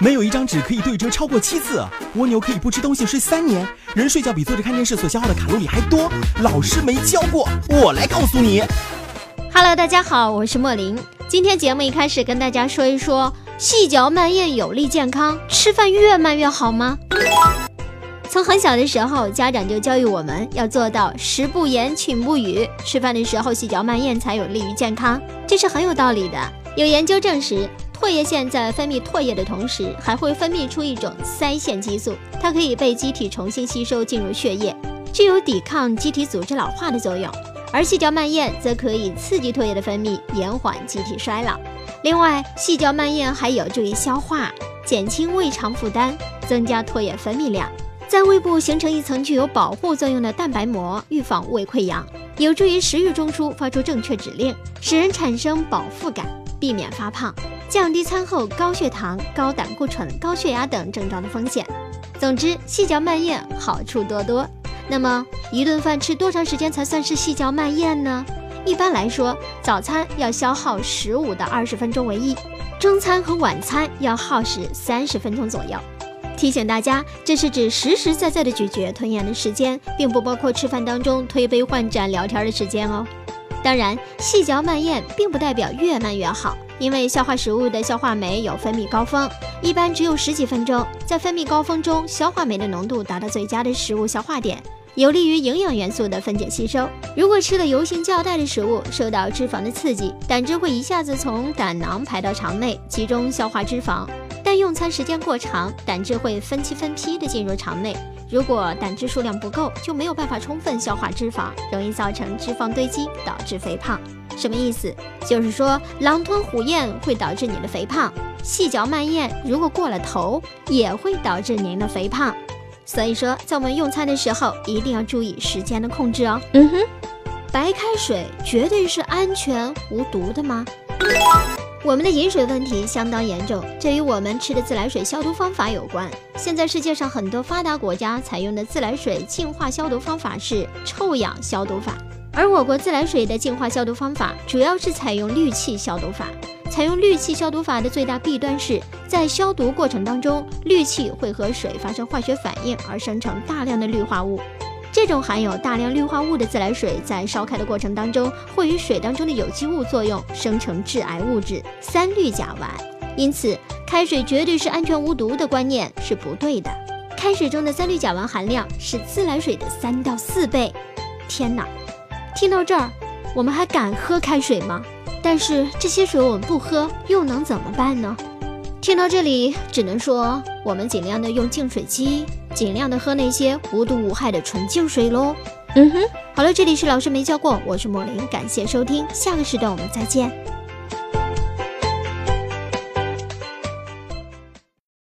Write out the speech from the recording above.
没有一张纸可以对折超过七次。蜗牛可以不吃东西睡三年。人睡觉比坐着看电视所消耗的卡路里还多。老师没教过，我来告诉你。Hello，大家好，我是莫林。今天节目一开始跟大家说一说，细嚼慢咽有利健康，吃饭越慢越好吗？从很小的时候，家长就教育我们要做到食不言，寝不语，吃饭的时候细嚼慢咽才有利于健康，这是很有道理的。有研究证实，唾液腺在分泌唾液的同时，还会分泌出一种腮腺激素，它可以被机体重新吸收进入血液，具有抵抗机体组织老化的作用。而细嚼慢咽则可以刺激唾液的分泌，延缓机体衰老。另外，细嚼慢咽还有助于消化，减轻胃肠负担，增加唾液分泌量。在胃部形成一层具有保护作用的蛋白膜，预防胃溃疡，有助于食欲中枢发出正确指令，使人产生饱腹感，避免发胖，降低餐后高血糖、高胆固醇、高血压等症状的风险。总之，细嚼慢咽好处多多。那么，一顿饭吃多长时间才算是细嚼慢咽呢？一般来说，早餐要消耗十五到二十分钟为宜，中餐和晚餐要耗时三十分钟左右。提醒大家，这是指实实在在的咀嚼吞咽的时间，并不包括吃饭当中推杯换盏聊天的时间哦。当然，细嚼慢咽并不代表越慢越好，因为消化食物的消化酶有分泌高峰，一般只有十几分钟，在分泌高峰中，消化酶的浓度达到最佳的食物消化点，有利于营养元素的分解吸收。如果吃了油性较带的食物，受到脂肪的刺激，胆汁会一下子从胆囊排到肠内，集中消化脂肪。但用餐时间过长，胆汁会分期分批的进入肠内。如果胆汁数量不够，就没有办法充分消化脂肪，容易造成脂肪堆积，导致肥胖。什么意思？就是说狼吞虎咽会导致你的肥胖，细嚼慢咽如果过了头，也会导致您的肥胖。所以说，在我们用餐的时候，一定要注意时间的控制哦。嗯哼，白开水绝对是安全无毒的吗？我们的饮水问题相当严重，这与我们吃的自来水消毒方法有关。现在世界上很多发达国家采用的自来水净化消毒方法是臭氧消毒法，而我国自来水的净化消毒方法主要是采用氯气消毒法。采用氯气消毒法的最大弊端是在消毒过程当中，氯气会和水发生化学反应而生成大量的氯化物。这种含有大量氯化物的自来水，在烧开的过程当中，会与水当中的有机物作用，生成致癌物质三氯甲烷。因此，开水绝对是安全无毒的观念是不对的。开水中的三氯甲烷含量是自来水的三到四倍。天哪！听到这儿，我们还敢喝开水吗？但是这些水我们不喝，又能怎么办呢？听到这里，只能说我们尽量的用净水机。尽量的喝那些无毒无害的纯净水喽。嗯哼，好了，这里是老师没教过，我是莫林，感谢收听，下个时段我们再见。